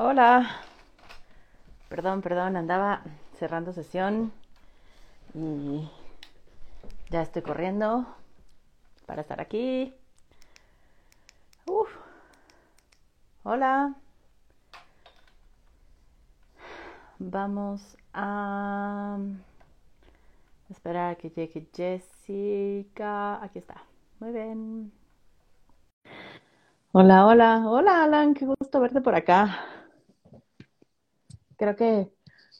Hola. Perdón, perdón, andaba cerrando sesión y ya estoy corriendo para estar aquí. Uf. Hola. Vamos a esperar a que llegue Jessica. Aquí está. Muy bien. Hola, hola, hola Alan, qué gusto verte por acá. Creo que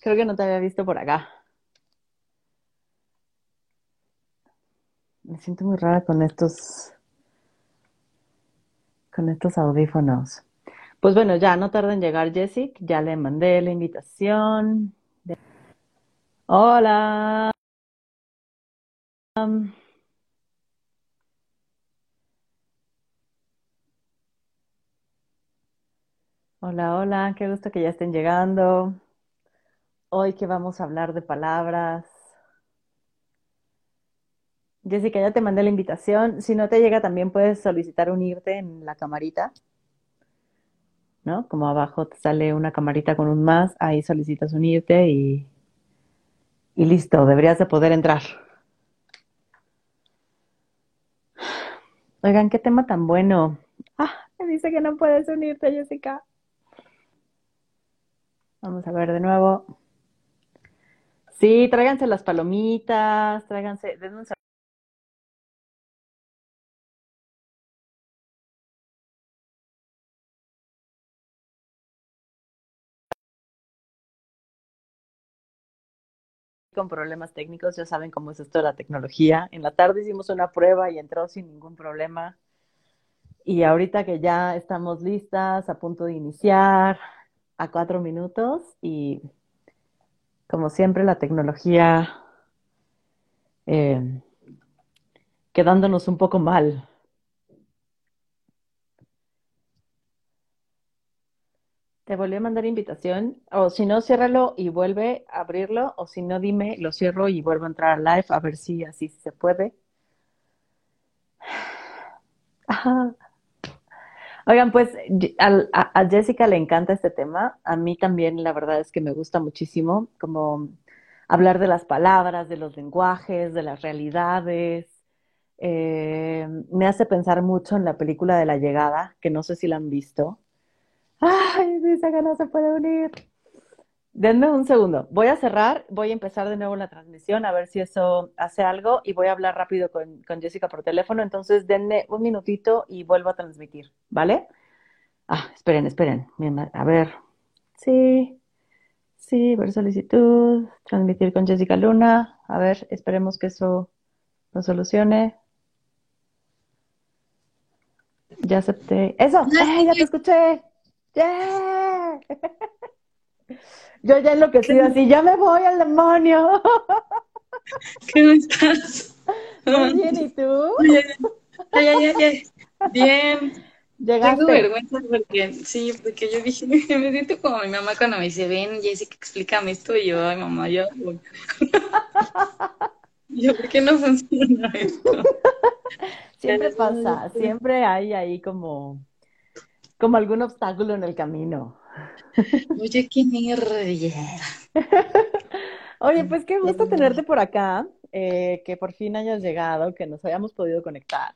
creo que no te había visto por acá. Me siento muy rara con estos con estos audífonos. Pues bueno, ya no tarda en llegar Jessica, ya le mandé la invitación. Hola. Hola, hola, qué gusto que ya estén llegando. Hoy que vamos a hablar de palabras. Jessica, ya te mandé la invitación. Si no te llega, también puedes solicitar unirte en la camarita, ¿no? Como abajo te sale una camarita con un más, ahí solicitas unirte y, y listo, deberías de poder entrar. Oigan, qué tema tan bueno. Ah, me dice que no puedes unirte, Jessica. Vamos a ver de nuevo. Sí, tráiganse las palomitas, tráiganse, con problemas técnicos, ya saben cómo es esto de la tecnología. En la tarde hicimos una prueba y entró sin ningún problema. Y ahorita que ya estamos listas, a punto de iniciar, a cuatro minutos y como siempre la tecnología eh, quedándonos un poco mal. Te volví a mandar invitación, o si no, ciérralo y vuelve a abrirlo, o si no, dime, lo cierro y vuelvo a entrar al live a ver si así se puede. Ajá. Oigan, pues a, Jessica le encanta este tema. A mí también, la verdad es que me gusta muchísimo, como hablar de las palabras, de los lenguajes, de las realidades. Eh, me hace pensar mucho en la película de La Llegada, que no sé si la han visto. Ay, dice que no se puede unir. Denme un segundo. Voy a cerrar, voy a empezar de nuevo la transmisión a ver si eso hace algo y voy a hablar rápido con, Jessica por teléfono. Entonces, denme un minutito y vuelvo a transmitir, ¿vale? Ah, esperen, esperen. A ver. Sí, sí, ver solicitud, transmitir con Jessica Luna. A ver, esperemos que eso lo solucione. Ya acepté. ¡Eso! ¡Ay, ya te escuché! ¡Yeah! Yo ya enloquecido así, ya me voy al demonio. ¿Qué estás? Muy bien, ¿y tú? Ya, ya, ya, ya. Bien. Llegaste. Tengo vergüenza porque, sí, porque yo dije, me siento como mi mamá cuando me dice, ven, Jessica, explícame esto, y yo, ay, mamá, yo, yo, ¿por qué no funciona esto? Siempre pasa, siempre hay ahí como, como algún obstáculo en el camino. Oye, qué mierda. Oye, pues qué gusto tenerte por acá, eh, que por fin hayas llegado, que nos hayamos podido conectar.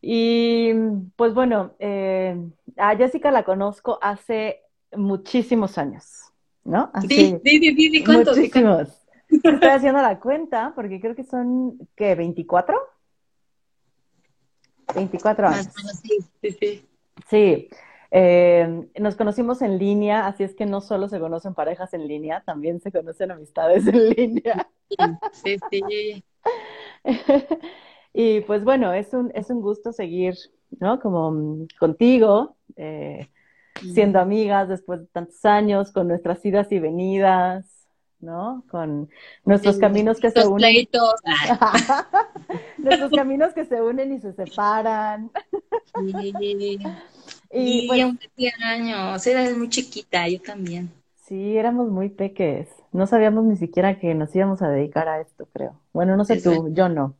Y pues bueno, eh, a Jessica la conozco hace muchísimos años, ¿no? Así, sí, sí, sí, ¿cuántos? Muchísimos. Estoy haciendo la cuenta porque creo que son, ¿qué? ¿24? 24 años. Sí, sí, sí. Sí. Eh, nos conocimos en línea, así es que no solo se conocen parejas en línea, también se conocen amistades en línea. Sí, sí. y pues bueno, es un, es un gusto seguir, ¿no? Como contigo, eh, siendo amigas después de tantos años, con nuestras idas y venidas, ¿no? Con nuestros caminos que se unen. nuestros caminos que se unen y se separan. Sí. Y, pues, años, eras muy chiquita, yo también. Sí, éramos muy peques. No sabíamos ni siquiera que nos íbamos a dedicar a esto, creo. Bueno, no sé tú, yo no.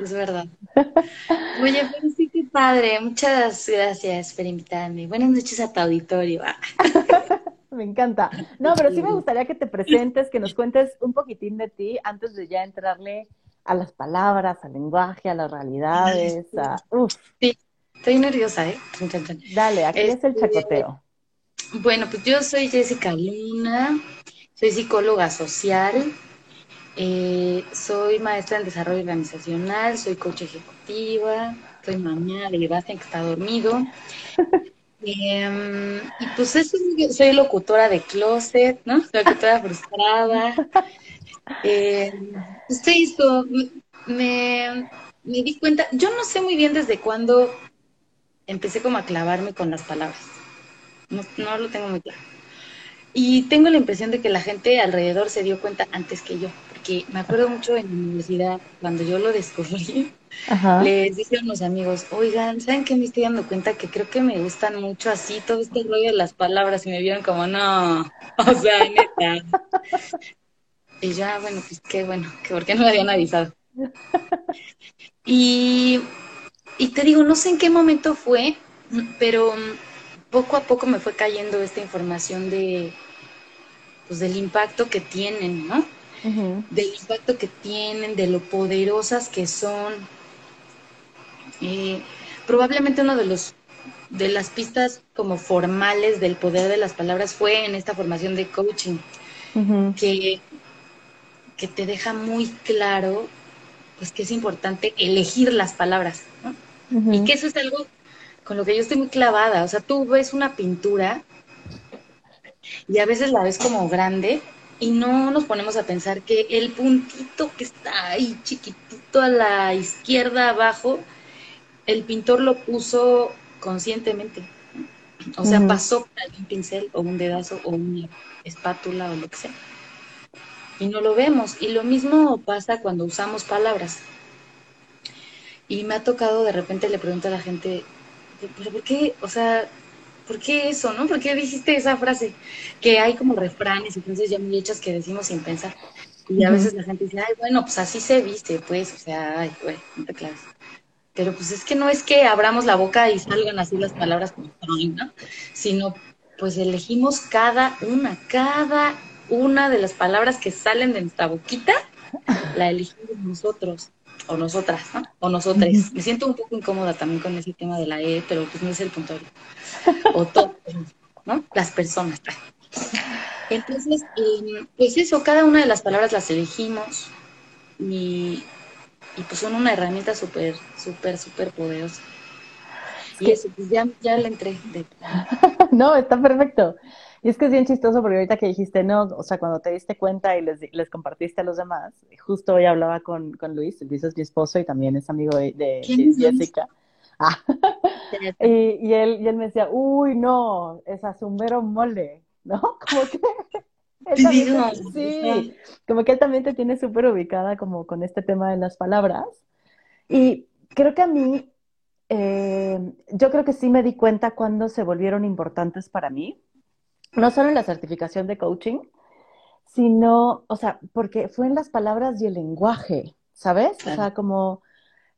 Es verdad. Oye, pero sí que padre, muchas gracias por invitarme. Buenas noches a tu auditorio. me encanta. No, pero sí me gustaría que te presentes, que nos cuentes un poquitín de ti antes de ya entrarle a las palabras, al lenguaje, a las realidades. A... Uf. Sí, estoy nerviosa, ¿eh? Dale, aquí es el este, chacoteo. Bueno, pues yo soy Jessica Luna, soy psicóloga social, eh, soy maestra en desarrollo organizacional, soy coach ejecutiva, soy mamá de Sebastián que está dormido. Em, y pues eso, soy locutora de closet, ¿no? Locutora frustrada. Eh, pues esto, me, me di cuenta, yo no sé muy bien desde cuándo empecé como a clavarme con las palabras. No, no lo tengo muy claro. Y tengo la impresión de que la gente alrededor se dio cuenta antes que yo, porque me acuerdo mucho en la universidad, cuando yo lo descubrí, les dije a unos amigos, oigan, ¿saben qué me estoy dando cuenta? Que creo que me gustan mucho así todo este rollo de las palabras y me vieron como, no, o sea, neta. y ya, bueno, pues qué bueno, que por qué no me habían avisado. Y, y te digo, no sé en qué momento fue, pero poco a poco me fue cayendo esta información de, pues, del impacto que tienen, ¿no? Del impacto que tienen, de lo poderosas que son. Eh, probablemente uno de los de las pistas como formales del poder de las palabras fue en esta formación de coaching, que, que te deja muy claro pues que es importante elegir las palabras, ¿no? Y que eso es algo con lo que yo estoy muy clavada. O sea, tú ves una pintura y a veces la ves como grande y no nos ponemos a pensar que el puntito que está ahí chiquitito a la izquierda abajo, el pintor lo puso conscientemente. O sea, pasó por un pincel o un dedazo o una espátula o lo que sea. Y no lo vemos. Y lo mismo pasa cuando usamos palabras. Y me ha tocado, de repente le pregunto a la gente, pero ¿por qué? O sea, ¿por qué eso, no? ¿Por qué dijiste esa frase? Que hay como refranes y frases ya muy hechas que decimos sin pensar. Y a veces la gente dice, ay, bueno, pues así se viste, pues, o sea, ay, güey, no te claves. Pero pues es que no es que abramos la boca y salgan así las palabras como ¿no? Sino pues elegimos cada una, cada una de las palabras que salen de nuestra boquita, la elegimos nosotros o nosotras, ¿no? O nosotras. Me siento un poco incómoda también con ese tema de la E, pero pues no es el punto. O todo, ¿no? Las personas. Entonces, em, pues eso, cada una de las palabras las elegimos y, y pues son una herramienta súper, súper, súper poderosa. Y eso, pues ya, ya le entré. De... no, está perfecto. Y es que es bien chistoso porque ahorita que dijiste, no, o sea, cuando te diste cuenta y les, les compartiste a los demás, justo hoy hablaba con, con Luis, Luis es mi esposo y también es amigo de, Jessica. Ah. y, y, él, y él me decía, uy, no, es azumbero mole, ¿no? Como que... sí, como que él también te tiene súper ubicada como con este tema de las palabras. Y creo que a mí, eh, yo creo que sí me di cuenta cuando se volvieron importantes para mí no solo en la certificación de coaching, sino, o sea, porque fue en las palabras y el lenguaje, ¿sabes? O sea, como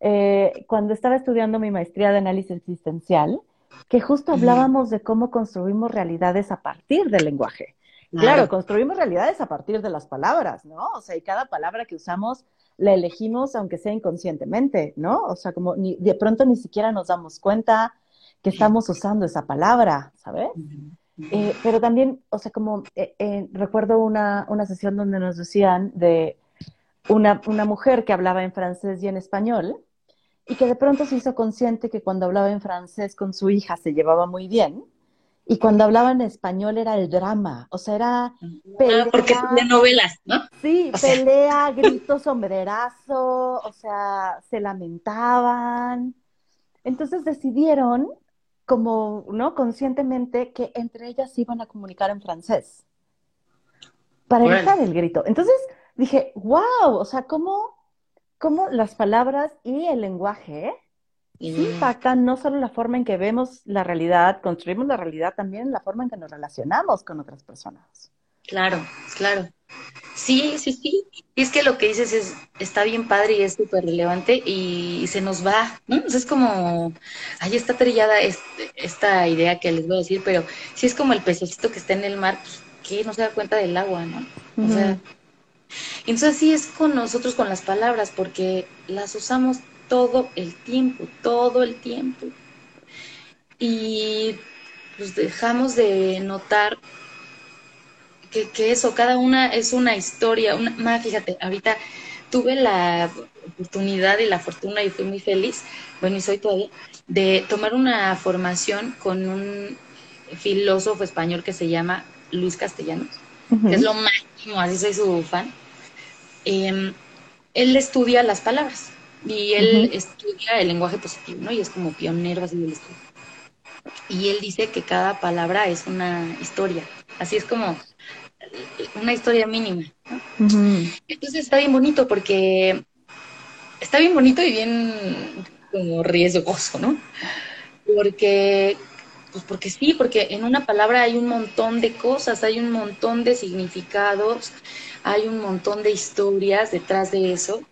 eh, cuando estaba estudiando mi maestría de análisis existencial, que justo hablábamos de cómo construimos realidades a partir del lenguaje. Claro. construimos realidades a partir de las palabras, ¿no? O sea, y cada palabra que usamos la elegimos aunque sea inconscientemente, ¿no? O sea, como ni, de pronto ni siquiera nos damos cuenta que estamos usando esa palabra, ¿sabes? Eh, pero también, o sea, como eh, eh, recuerdo una, una, sesión donde nos decían de una, una, mujer que hablaba en francés y en español y que de pronto se hizo consciente que cuando hablaba en francés con su hija se llevaba muy bien y cuando hablaba en español era el drama, o sea, era ah, pelea, porque de novelas, ¿no? Sí, pelea, grito, sombrerazo, o sea, se lamentaban. Entonces decidieron como, ¿no? Conscientemente que entre ellas iban a comunicar en francés para evitar el grito. Entonces dije, wow, o sea, cómo, cómo las palabras y el lenguaje impactan no solo la forma en que vemos la realidad, construimos la realidad, también la forma en que nos relacionamos con otras personas. Claro, claro. Sí, sí, sí. Y es que lo que dices es, está bien padre y es súper relevante y, se nos va, ¿no? es como, ahí está trillada esta idea que les voy a decir, pero si es como el pececito que está en el mar, pues, que no se da cuenta del agua, ¿no? O sea, entonces así es con nosotros con las palabras, porque las usamos todo el tiempo, todo el tiempo. Y pues dejamos de notar que, eso, cada una es una historia. Una, más, fíjate, ahorita tuve la oportunidad y la fortuna y fui muy feliz, bueno, y soy todavía, de tomar una formación con un filósofo español que se llama Luis Castellanos, que es lo máximo, así soy su fan. Em, él estudia las palabras y él estudia el lenguaje positivo, ¿no? Y es como pionero así del estudio. Y él dice que cada palabra es una historia, así es como una historia mínima. Entonces está bien bonito porque está bien bonito y bien como riesgoso, ¿no? Porque, pues porque sí, porque en una palabra hay un montón de cosas, hay un montón de significados, hay un montón de historias detrás de eso.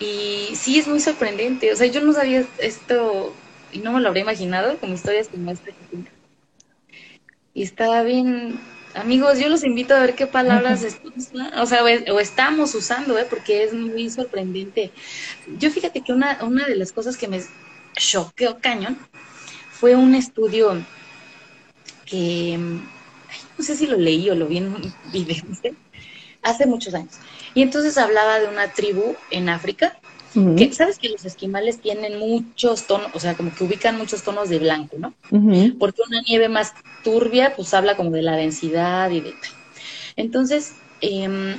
Y sí es muy sorprendente, o sea, yo no sabía esto y no me lo habría imaginado como historias como esta Y está bien, Amigos, yo los invito a ver qué palabras o sea, o, estamos usando, ¿eh? porque es muy sorprendente. Yo fíjate que una, una de las cosas que me choqueó cañón fue un estudio que no sé si lo leí o lo vi en un video, hace muchos años. Y entonces hablaba de una tribu en África que, ¿Sabes que los esquimales tienen muchos tonos, o sea, como que ubican muchos tonos de blanco, ¿no? Porque una nieve más turbia, pues habla como de la densidad y de... Entonces, em,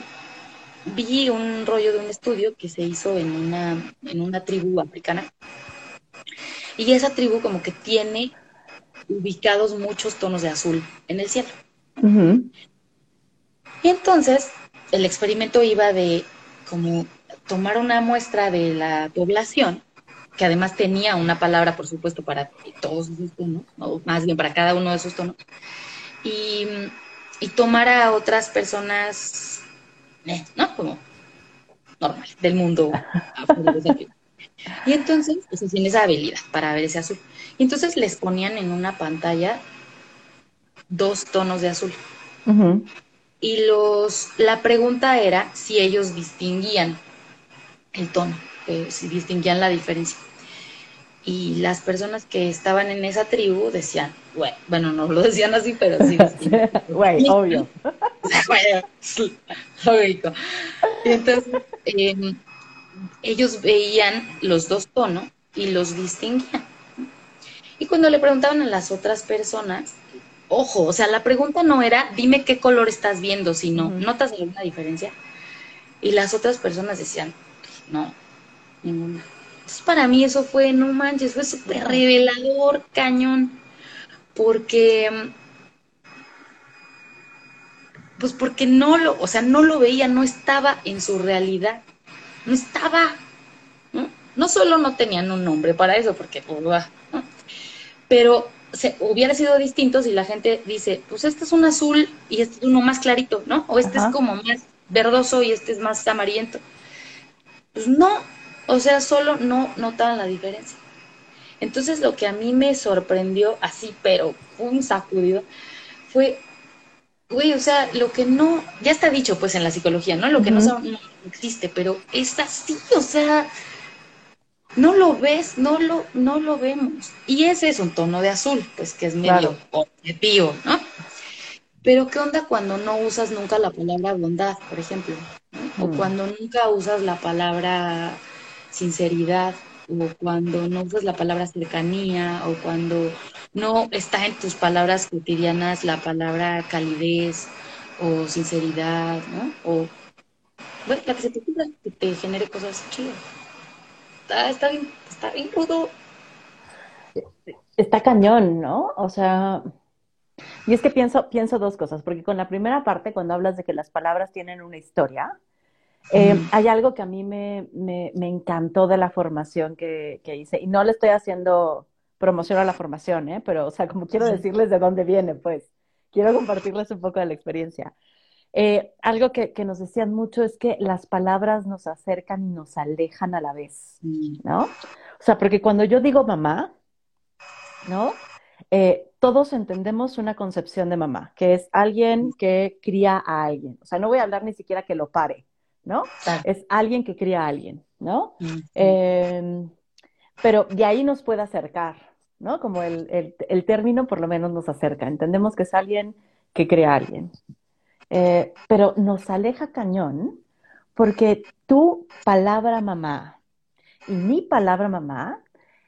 vi un rollo de un estudio que se hizo en una, en una tribu africana. Y esa tribu como que tiene ubicados muchos tonos de azul en el cielo. Y entonces el experimento iba de como tomar una muestra de la población, que además tenía una palabra, por supuesto, para todos esos tonos, o más bien para cada uno de esos tonos, y, tomar a otras personas, eh, ¿no? Como normal, del mundo. y entonces, eso tiene esa habilidad para ver ese azul. Y entonces les ponían en una pantalla dos tonos de azul. Y los, la pregunta era si ellos distinguían el tono, si distinguían la diferencia. Y las personas que estaban en esa tribu decían, bueno, no lo decían así, pero sí. Güey, obvio. Y entonces, em, ellos veían los dos tonos y los distinguían. Y cuando le preguntaban a las otras personas, ojo, o sea, la pregunta no era, dime qué color estás viendo, sino, ¿notas alguna diferencia? Y las otras personas decían, no, ninguna. Entonces para mí eso fue, no manches, fue súper revelador, cañón, porque, pues porque no lo, o sea, no lo veía, no estaba en su realidad, no estaba, ¿no? No solo no tenían un nombre para eso, porque, pues, pero se, hubiera sido distinto si la gente dice, pues este es un azul y este es uno más clarito, ¿no? O este es como más verdoso y este es más amarillento. Pues no, o sea, solo no notaban la diferencia. Entonces lo que a mí me sorprendió así, pero un sacudido, fue, güey, o sea, lo que no, ya está dicho pues en la psicología, ¿no? Lo que no, no, existe, pero es así, o sea, no lo ves, no lo, no lo vemos. Y ese es un tono de azul, pues que es medio objetivo, ¿no? Pero ¿qué onda cuando no usas nunca la palabra bondad, por ejemplo? O cuando nunca usas la palabra sinceridad, o cuando no usas la palabra cercanía, o cuando no está en tus palabras cotidianas la palabra calidez o sinceridad, ¿no? O, bueno, la que se te ocurra, que te genere cosas chidas. Está, está bien, está bien rudo. Está cañón, ¿no? O sea, y es que pienso, pienso dos cosas, porque con la primera parte, cuando hablas de que las palabras tienen una historia, eh, hay algo que a mí me, me, encantó de la formación que, que, hice, y no le estoy haciendo promoción a la formación, ¿eh? pero, o sea, como quiero decirles de dónde viene, pues, quiero compartirles un poco de la experiencia. eh, algo que, nos decían mucho es que las palabras nos acercan y nos alejan a la vez, mm. ¿no? O sea, porque cuando yo digo mamá, ¿no? Eh, todos entendemos una concepción de mamá, que es alguien que cría a alguien. O sea, no voy a hablar ni siquiera que lo pare, ¿no? Es alguien que cría a alguien, ¿no? Em, pero de ahí nos puede acercar, ¿no? Como el, el, término por lo menos nos acerca. Entendemos que es alguien que crea a alguien. Eh, pero nos aleja cañón porque tu palabra mamá y mi palabra mamá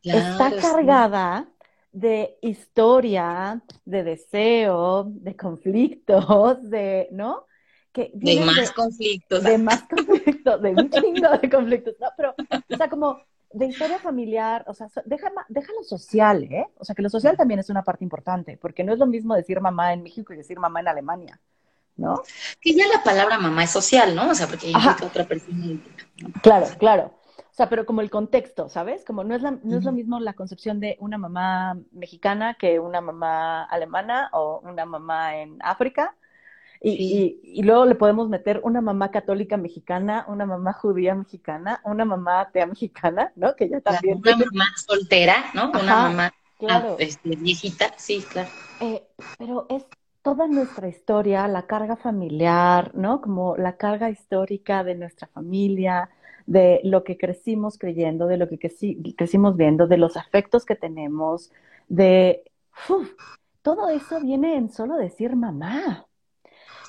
está cargada de historia, de deseo, de conflictos, de, ¿no? Que de más conflictos. De más conflictos, de un chingo de conflictos, ¿no? Pero, o sea, como de historia familiar, o sea, deja, deja lo social, ¿eh? O sea, que lo social también es una parte importante, porque no es lo mismo decir mamá en México y decir mamá en Alemania. ¿no? Que ya la palabra mamá es social, ¿no? O sea, porque implica otra persona. Claro, claro. O sea, pero como el contexto, ¿sabes? Como no es, la, no es lo mismo la concepción de una mamá mexicana que una mamá alemana o una mamá en África. Y, y, luego le podemos meter una mamá católica mexicana, una mamá judía mexicana, una mamá atea mexicana, ¿no? Que ya también. Una mamá soltera, ¿no? una mamá claro. este, viejita, sí, claro. Eh, pero es toda nuestra historia, la carga familiar, ¿no? Como la carga histórica de nuestra familia, de lo que crecimos creyendo, de lo que crecimos viendo, de los afectos que tenemos, de... todo eso viene en solo decir mamá.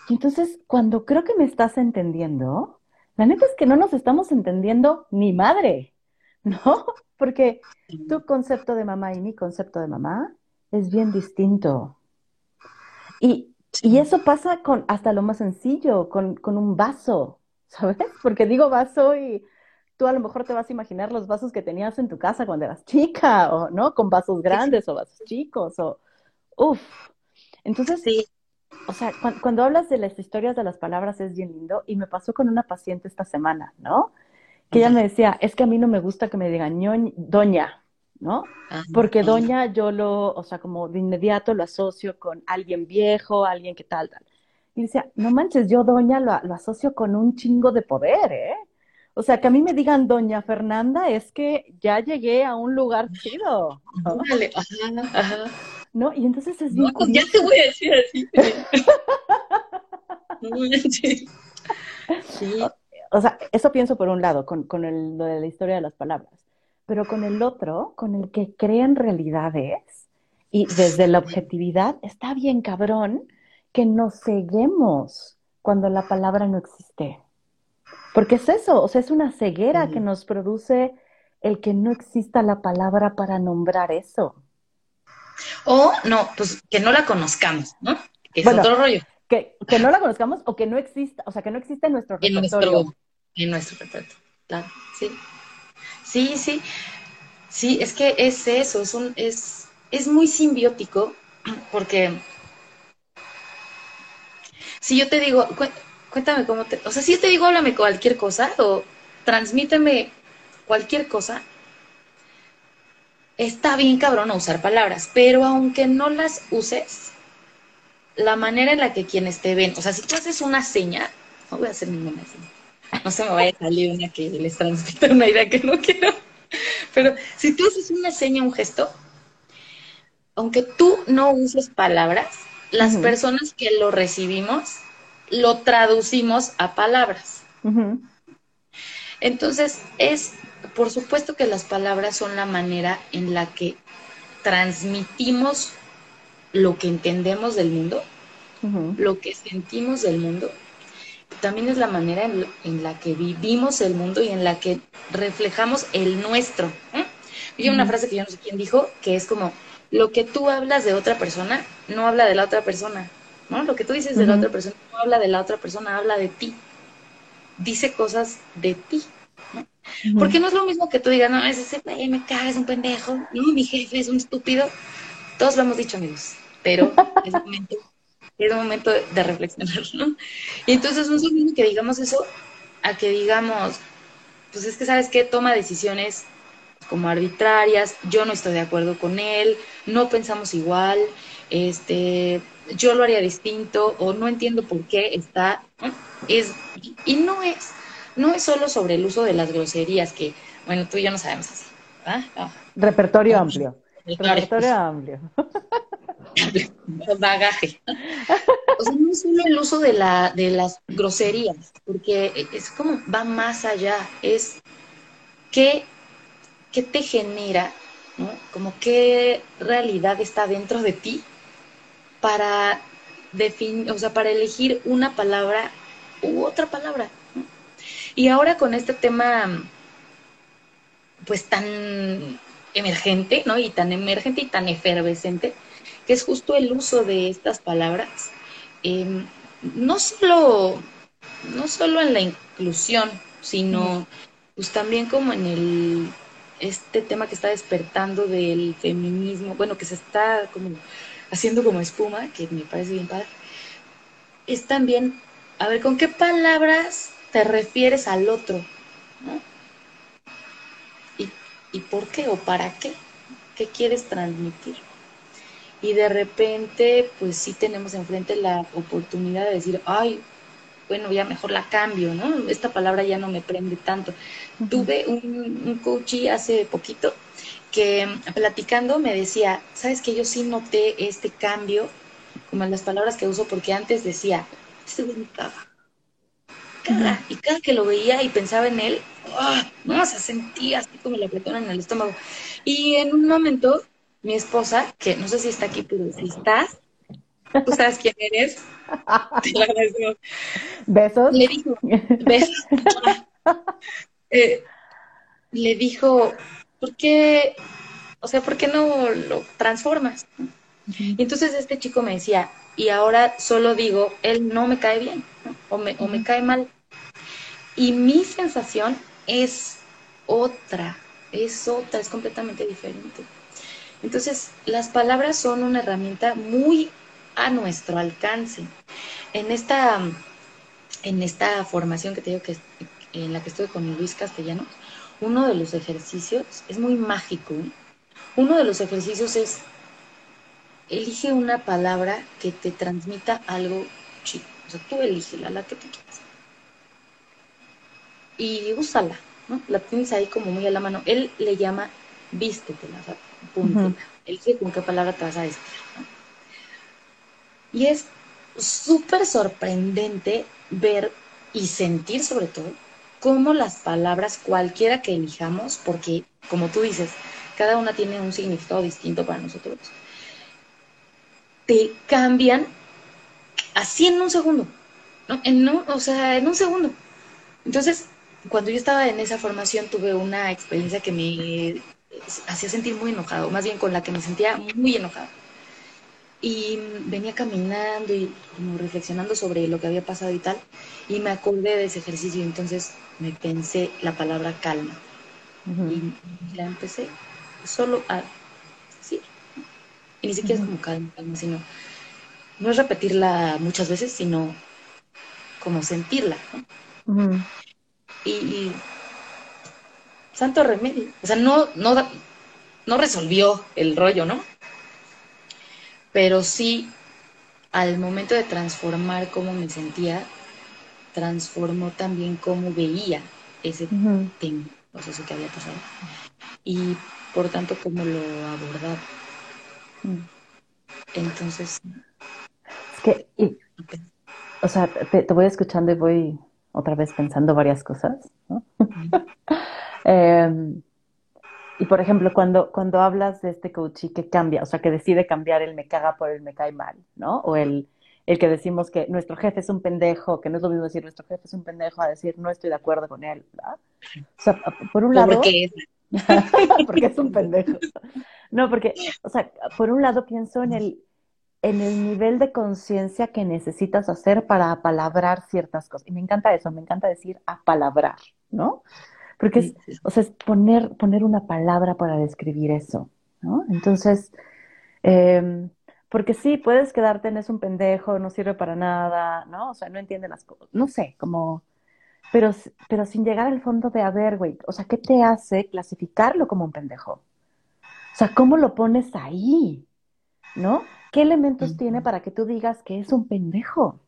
Y entonces, cuando creo que me estás entendiendo, la neta es que no nos estamos entendiendo ni madre, ¿no? Porque tu concepto de mamá y mi concepto de mamá es bien distinto. Y, eso pasa con hasta lo más sencillo, con, un vaso, ¿sabes? Porque digo vaso y tú a lo mejor te vas a imaginar los vasos que tenías en tu casa cuando eras chica, o no, con vasos grandes o vasos chicos, o uff. Entonces, sí. O sea, cuando, hablas de las historias de las palabras es bien lindo, y me pasó con una paciente esta semana, ¿no? Que ella me decía, es que a mí no me gusta que me digan doña, ¿no? Porque doña yo lo, o sea, como de inmediato lo asocio con alguien viejo, alguien que tal, tal. Y decía, no manches, yo doña lo, asocio con un chingo de poder, ¿eh? O sea, que a mí me digan doña Fernanda es que ya llegué a un lugar chido. ¿no? ¿No? Y entonces es bien Ya te voy a decir así. sí. O, sea, eso pienso por un lado, con, con el, lo de la historia de las palabras pero con el otro, con el que crean realidades y desde la objetividad, está bien cabrón que nos ceguemos cuando la palabra no existe. Porque es eso, o sea, es una ceguera que nos produce el que no exista la palabra para nombrar eso. O no, pues que no la conozcamos, ¿no? Es otro rollo. Que, que, no la conozcamos o que no exista, o sea, que no existe en nuestro repertorio. En nuestro, en nuestro repertorio, claro, sí. Sí, sí. Sí, es que es eso, es, un, es, es muy simbiótico porque si yo te digo, cuéntame cómo te, o sea, si yo te digo háblame cualquier cosa o transmíteme cualquier cosa, está bien cabrón usar palabras, pero aunque no las uses, la manera en la que quienes te ven, o sea, si tú haces una seña, no voy a hacer ninguna seña, no se me vaya a salir una que les transmita una idea que no quiero. Pero si tú haces una seña, un gesto, aunque tú no uses palabras, las personas que lo recibimos lo traducimos a palabras. Entonces, es, por supuesto que las palabras son la manera en la que transmitimos lo que entendemos del mundo, lo que sentimos del mundo también es la manera en, la que vivimos el mundo y en la que reflejamos el nuestro. ¿eh? Hay una frase que yo no sé quién dijo, que es como, lo que tú hablas de otra persona no habla de la otra persona, ¿no? Lo que tú dices de la otra persona no habla de la otra persona, habla de ti. Dice cosas de ti, ¿no? Porque no es lo mismo que tú digas, no, ese me caga, es un pendejo, no, mi jefe es un estúpido. Todos lo hemos dicho, amigos, pero es momento es un momento de reflexionar, ¿no? Y entonces no es lo mismo que digamos eso a que digamos, pues es que sabes qué, toma decisiones como arbitrarias, yo no estoy de acuerdo con él, no pensamos igual, este, yo lo haría distinto o no entiendo por qué está, es, y no es, no es solo sobre el uso de las groserías, que, bueno, tú y yo no sabemos así. Repertorio amplio. Repertorio amplio. Bagaje. O sea, no es solo el uso de, la, de las groserías, porque es como va más allá, es qué, qué te genera, ¿no? Como qué realidad está dentro de ti para definir, o sea, para elegir una palabra u otra palabra. Y ahora con este tema, pues tan emergente, ¿no? Y tan emergente y tan efervescente, que es justo el uso de estas palabras, em, no solo, no solo en la inclusión, sino pues también como en el este tema que está despertando del feminismo, bueno, que se está como haciendo como espuma, que me parece bien padre, es también, a ver, ¿con qué palabras te refieres al otro? ¿Y, ¿Y por qué o para qué? ¿Qué quieres transmitir? Y de repente, pues sí tenemos enfrente la oportunidad de decir, ay, bueno, ya mejor la cambio, ¿no? Esta palabra ya no me prende tanto. Tuve un, un hace poquito que platicando me decía, sabes que yo sí noté este cambio, como en las palabras que uso, porque antes decía, este güey me caga. Y cada que lo veía y pensaba en él, ¡oh! no, se sentía así como la apretón en el estómago. Y en un momento, mi esposa, que no sé si está aquí, pero si estás, tú sabes quién eres, te lo agradezco. ¿Besos? Le dijo, besos. Eh, le dijo, ¿por qué, o sea, por qué no lo transformas? Y entonces este chico me decía, y ahora solo digo, él no me cae bien o, me, o me cae mal. Y mi sensación es otra, es otra, es completamente diferente. Entonces, las palabras son una herramienta muy a nuestro alcance. En esta, en esta formación que te digo que en la que estoy con Luis Castellanos, uno de los ejercicios es muy mágico. ¿eh? Uno de los ejercicios es elige una palabra que te transmita algo chico. O sea, tú elígela, la que tú quieras. Y úsala, ¿no? La tienes ahí como muy a la mano. Él le llama vístetela, punto. Elige con qué palabra te vas a vestir. Y es súper sorprendente ver y sentir sobre todo cómo las palabras, cualquiera que elijamos, porque como tú dices, cada una tiene un significado distinto para nosotros, te cambian así en un segundo, ¿no? En o sea, en un segundo. Entonces, cuando yo estaba en esa formación tuve una experiencia que me hacía sentir muy enojado, más bien con la que me sentía muy enojada. Y venía caminando y como reflexionando sobre lo que había pasado y tal, y me acordé de ese ejercicio entonces me pensé la palabra calma. Y la empecé solo a sí. Y ni siquiera es como calma, calma, sino no es repetirla muchas veces, sino como sentirla. Y, santo remedio. O sea, no, no, no resolvió el rollo, ¿no? Pero sí, al momento de transformar cómo me sentía, transformó también cómo veía ese tema, o sea, eso que había pasado. Y por tanto, cómo lo abordaba. Mm. Entonces. Es que, o sea, te, voy escuchando y voy otra vez pensando varias cosas, ¿no? Em, y por ejemplo, cuando, cuando hablas de este coach que cambia, o sea, que decide cambiar el me caga por el me cae mal, ¿no? O el, el que decimos que nuestro jefe es un pendejo, que no es lo mismo decir nuestro jefe es un pendejo a decir no estoy de acuerdo con él, ¿verdad? O sea, por un lado... Porque porque es un pendejo. No, porque, o sea, por un lado pienso en el, en el nivel de conciencia que necesitas hacer para apalabrar ciertas cosas. Y me encanta eso, me encanta decir apalabrar, ¿no? Porque es, o sea, es poner, poner una palabra para describir eso, ¿no? Entonces, eh, porque sí, puedes quedarte en es un pendejo, no sirve para nada, ¿no? O sea, no entiende las cosas, no sé, como... pero, pero sin llegar al fondo de, a ver, güey, o sea, ¿qué te hace clasificarlo como un pendejo? O sea, ¿cómo lo pones ahí? ¿No? ¿Qué elementos tiene para que tú digas que es un pendejo?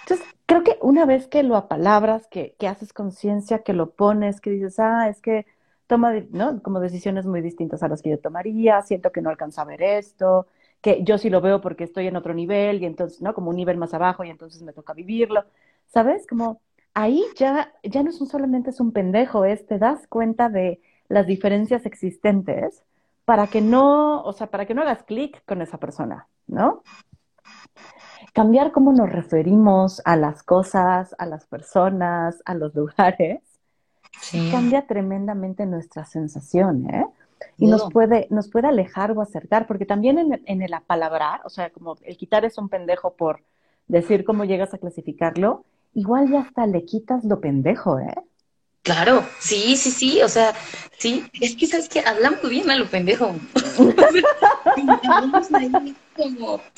Entonces, creo que una vez que lo apalabras, que, que haces conciencia, que lo pones, que dices, ah, es que toma, ¿no? Como decisiones muy distintas a las que yo tomaría, siento que no alcanza a ver esto, que yo sí lo veo porque estoy en otro nivel y entonces, ¿no? Como un nivel más abajo y entonces me toca vivirlo, ¿sabes? Como ahí ya, ya no es un, solamente es un pendejo, es te das cuenta de las diferencias existentes para que no, o sea, para que no hagas clic con esa persona, ¿no? Cambiar cómo nos referimos a las cosas, a las personas, a los lugares, cambia tremendamente nuestra sensación, ¿eh? Y nos puede, nos puede alejar o acercar, porque también en, en el apalabrar, o sea, como el quitar es un pendejo por decir cómo llegas a clasificarlo, igual ya hasta le quitas lo pendejo, ¿eh? Claro, sí, sí, sí, o sea, sí, es que sabes que hablamos bien a lo pendejo. como...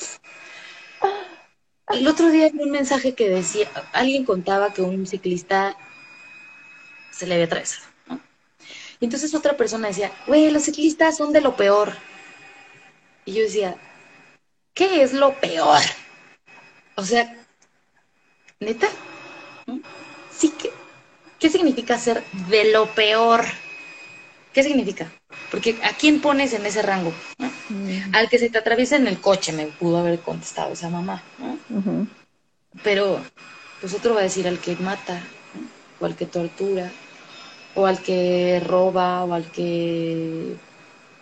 El otro día vi un mensaje que decía, alguien contaba que un ciclista se le había atravesado, ¿no? Y entonces otra persona decía, güey, los ciclistas son de lo peor. Y yo decía, ¿qué es lo peor? O sea, neta, sí que, ¿qué significa ser de lo peor? ¿Qué significa? Porque ¿a quién pones en ese rango? Mm. Al que se te atraviesa en el coche, me pudo haber contestado esa mamá, Pero, pues otro va a decir al que mata, o al que tortura, o al que roba, o al que,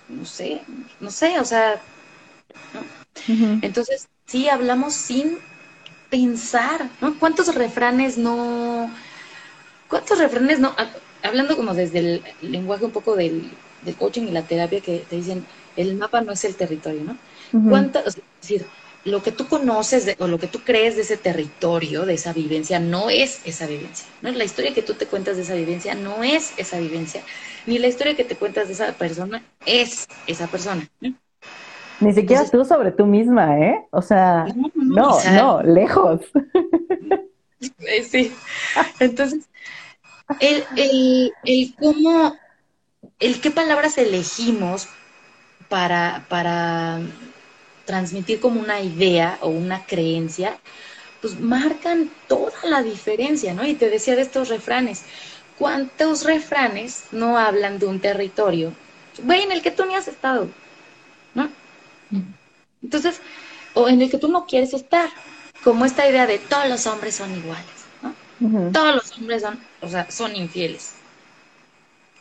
no sé, no sé, o sea, Entonces, sí hablamos sin pensar, ¿no? ¿Cuántos refranes no, cuántos refranes no, hablando como desde el lenguaje un poco del, coaching y la terapia que te dicen, el mapa no es el territorio, ¿no? es decir, lo que tú conoces o lo que tú crees de ese territorio, de esa vivencia, no es esa vivencia, ¿no? La historia que tú te cuentas de esa vivencia no es esa vivencia, ni la historia que te cuentas de esa persona es esa persona. ¿no? Ni siquiera tú sobre tú misma, ¿eh? O sea, no, no, lejos. Eh, sí. Entonces, el, el, el cómo, el qué palabras elegimos para, para transmitir como una idea o una creencia, pues marcan toda la diferencia, ¿no? Y te decía de estos refranes. ¿Cuántos refranes no hablan de un territorio, güey, en el que tú ni has estado, ¿no? Entonces, o en el que tú no quieres estar, como esta idea de todos los hombres son iguales, ¿no? Todos los hombres son, o sea, son infieles.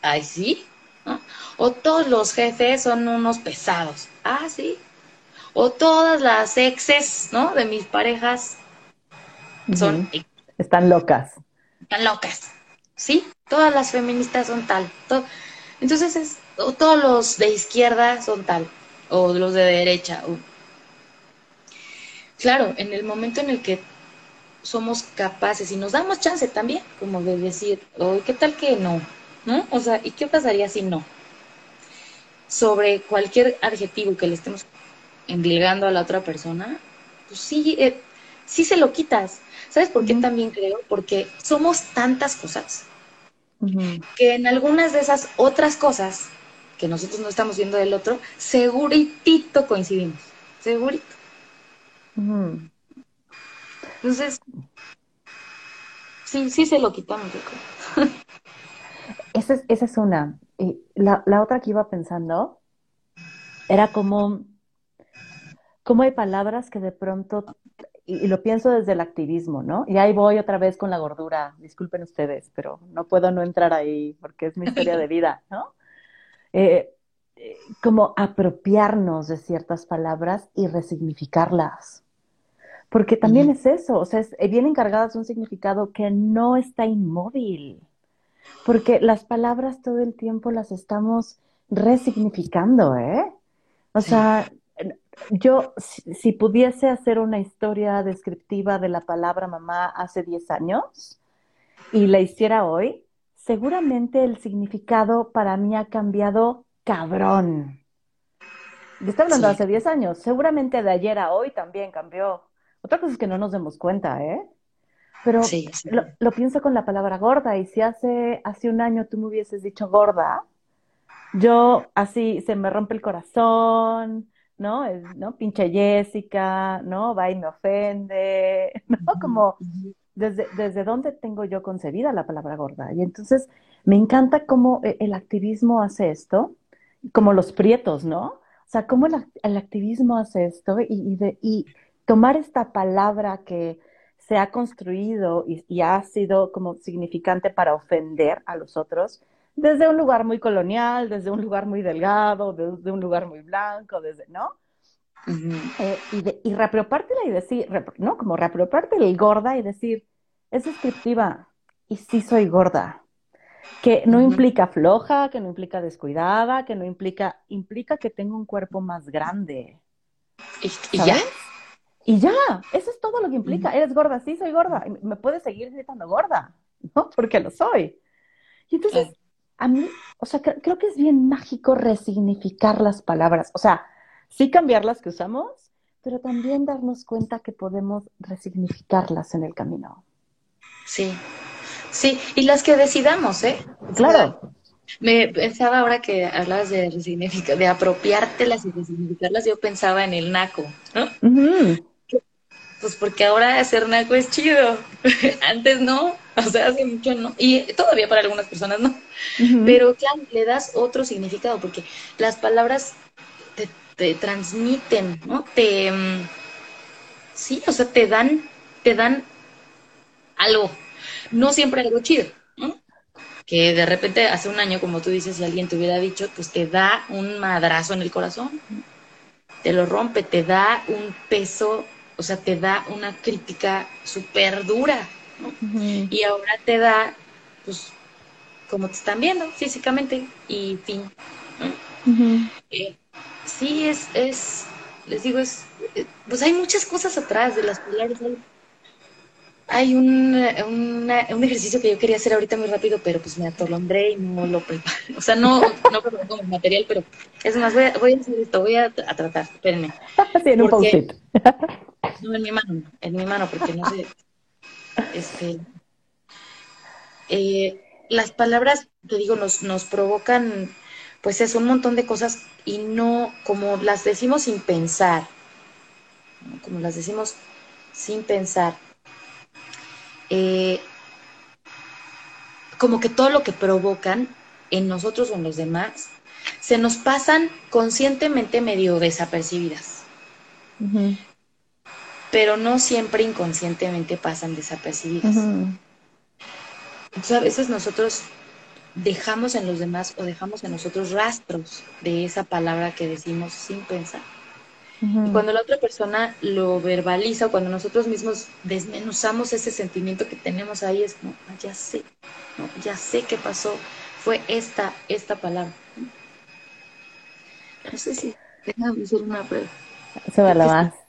Ay, sí, ¿no? O todos los jefes son unos pesados. Ah, sí. O todas las exes, ¿no? De mis parejas son... Están locas. Están locas. Sí, todas las feministas son tal. Entonces, es, o todos los de izquierda son tal o los de derecha. Claro, en el momento en el que somos capaces y nos damos chance también, como de decir, oh, ¿qué tal que no? ¿No? O sea, ¿y qué pasaría si no? Sobre cualquier adjetivo que le estemos endilgando a la otra persona, pues sí, eh, sí se lo quitas. ¿Sabes por qué también creo? Porque somos tantas cosas que en algunas de esas otras cosas que nosotros no estamos viendo del otro, seguritito coincidimos, segurito. Entonces, sí, sí se lo quitamos, Esa es, esa es una. Y la, la otra que iba pensando era como, como hay palabras que de pronto, y, lo pienso desde el activismo, ¿no? Y ahí voy otra vez con la gordura, disculpen ustedes, pero no puedo no entrar ahí porque es mi historia de vida, ¿no? Eh, como apropiarnos de ciertas palabras y resignificarlas. Porque también es eso, o sea, es, eh, vienen cargadas de un significado que no está inmóvil. Porque las palabras todo el tiempo las estamos resignificando, ¿eh? O sea, yo, si, si, pudiese hacer una historia descriptiva de la palabra mamá hace 10 años y la hiciera hoy, seguramente el significado para mí ha cambiado cabrón. Yo estaba hablando hace 10 años, seguramente de ayer a hoy también cambió. Otra cosa es que no nos demos cuenta, ¿eh? Pero Lo, pienso con la palabra gorda y si hace, hace un año tú me hubieses dicho gorda, yo así se me rompe el corazón, ¿no? Es, ¿no? Pinche Jessica, ¿no? Va y me ofende, ¿no? Como desde, desde dónde tengo yo concebida la palabra gorda. Y entonces me encanta cómo e, el activismo hace esto, como los prietos, ¿no? O sea, cómo el, activismo hace esto y, y tomar esta palabra que se ha construido y, ha sido como significante para ofender a los otros, desde un lugar muy colonial, desde un lugar muy delgado, desde un lugar muy blanco, desde, ¿no? Eh, y, de, y reapropiártela y decir, ¿no? Como reapropiarte el gorda y decir, es descriptiva y sí soy gorda. Que no implica floja, que no implica descuidada, que no implica, implica que tengo un cuerpo más grande. Y, ya. Y ya, eso es todo lo que implica. Eres gorda, sí, soy gorda. Me puedes seguir gritando gorda, ¿no? Porque lo soy. Y entonces, a mí, o sea, creo que es bien mágico resignificar las palabras. O sea, sí cambiar las que usamos, pero también darnos cuenta que podemos resignificarlas en el camino. Sí, sí, y las que decidamos, ¿eh? Claro. me pensaba ahora que hablabas de resignificar, de apropiártelas y resignificarlas, yo pensaba en el naco, ¿no? Pues porque ahora hacer naco es chido. Antes no, o sea, hace mucho no. Y todavía para algunas personas no. Pero claro, le das otro significado porque las palabras te, transmiten, ¿no? Te. Mm, sí, o sea, te dan, te dan algo. No siempre algo chido, ¿no? Que de repente hace un año, como tú dices, si alguien te hubiera dicho, pues te da un madrazo en el corazón. Te lo rompe, te da un peso o sea, te da una crítica súper dura, ¿no? Y ahora te da, pues, como te están viendo físicamente y fin. Eh, sí, es, es, les digo, es, eh, pues hay muchas cosas atrás de las pilares. Hay un, un ejercicio que yo quería hacer ahorita muy rápido, pero pues me atolondré y no lo preparé. O sea, no, no preparé como material, pero es más, voy a, voy a hacer esto, voy a, tratar, espérenme. Sí, en un post-it. No, en mi mano, en mi mano, porque no sé. Este. Eh, las palabras, te digo, nos, nos provocan, pues es un montón de cosas y no, como las decimos sin pensar, como las decimos sin pensar, eh, como que todo lo que provocan en nosotros o en los demás, se nos pasan conscientemente medio desapercibidas pero no siempre inconscientemente pasan desapercibidas. Entonces a veces nosotros dejamos en los demás o dejamos en nosotros rastros de esa palabra que decimos sin pensar. Y cuando la otra persona lo verbaliza o cuando nosotros mismos desmenuzamos ese sentimiento que tenemos ahí, es como, ah, ya sé, ya sé qué pasó, fue esta, esta palabra. No sé si déjame hacer una prueba. Se va la más.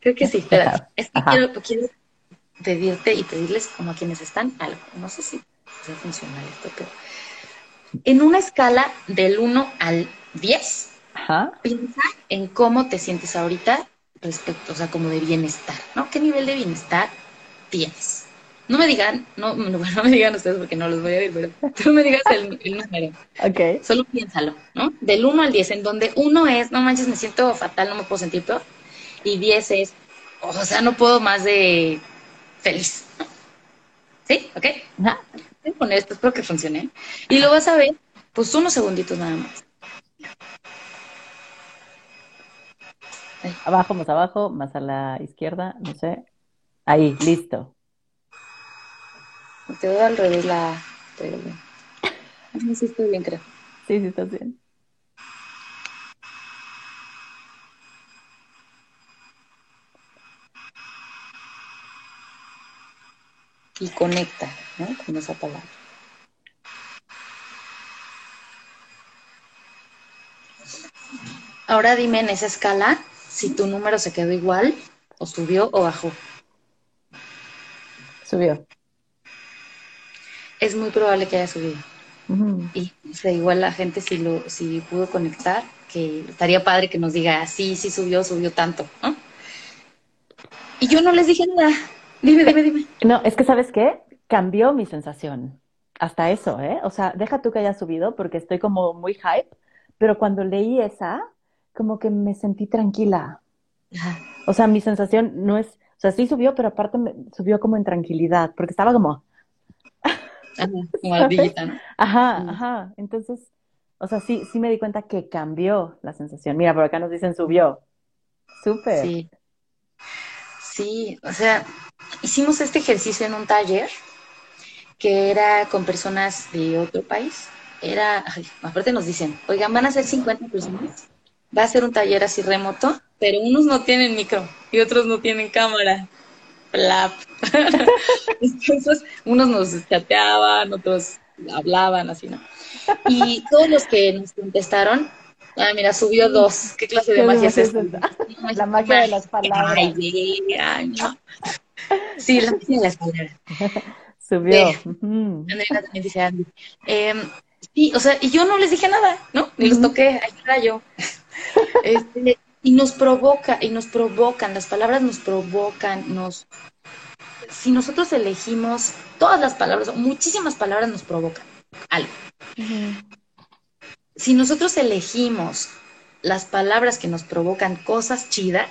Creo que sí, espera. Es que quiero, pedirte y pedirles como a quienes están algo. No sé si funciona esto, pero en una escala del 1 al 10, piensa en cómo te sientes ahorita respecto, o sea, como de bienestar, ¿no? ¿Qué nivel de bienestar tienes? No me digan, no, no, me digan ustedes porque no los voy a decir, pero tú me digas el, número. Ok. Solo piénsalo, ¿no? Del 1 al 10, en donde uno es, no manches, me siento fatal, no me puedo sentir peor y 10 es, o sea, no puedo más de feliz. ¿Sí? ¿Ok? Voy a poner esto, espero que funcione. Y lo vas a ver, pues unos segunditos nada más. Abajo, más abajo, más a la izquierda, no sé. Ahí, listo. Te doy al revés la... No sé si estoy bien, creo. Sí, sí, estás bien. Y conecta con esa palabra. Ahora dime en esa escala si tu número se quedó igual o subió o bajó. Subió. Es muy probable que haya subido. Y igual la gente si lo, si pudo conectar, que estaría padre que nos diga, sí, sí subió, subió tanto, Y yo no les dije nada, Dime, dime, dime. No, es que ¿sabes qué? Cambió mi sensación. Hasta eso, ¿eh? O sea, deja tú que haya subido porque estoy como muy hype, pero cuando leí esa, como que me sentí tranquila. O sea, mi sensación no es, o sea, sí subió, pero aparte me subió como en tranquilidad, porque estaba como... Ajá, como ardillita, ¿no? Ajá, Mm. ajá. Entonces, o sea, sí, sí me di cuenta que cambió la sensación. Mira, por acá nos dicen subió. Súper. Sí. Sí, o sea, hicimos este ejercicio en un taller que era con personas de otro país. Era, ay, aparte nos dicen, oigan, van a ser 50 personas. Va a ser un taller así remoto, pero unos no tienen micro y otros no tienen cámara. Plap. Unos nos chateaban, otros hablaban, así, ¿no? Y todos los que nos contestaron, ah, mira, subió dos. ¿Qué clase de Qué magia es esta? es La magia de las palabras. Ay, ay, no. Sí, la magia de las palabras. Subió. Ujú. Andrea también dice Andy. Em, sí, o sea, y yo no les dije nada, ¿no? Ni los toqué, ahí era yo. Este, y nos provoca, y nos provocan, las palabras nos provocan, nos... Si nosotros elegimos, todas las palabras, muchísimas palabras nos provocan algo. Si nosotros elegimos las palabras que nos provocan cosas chidas,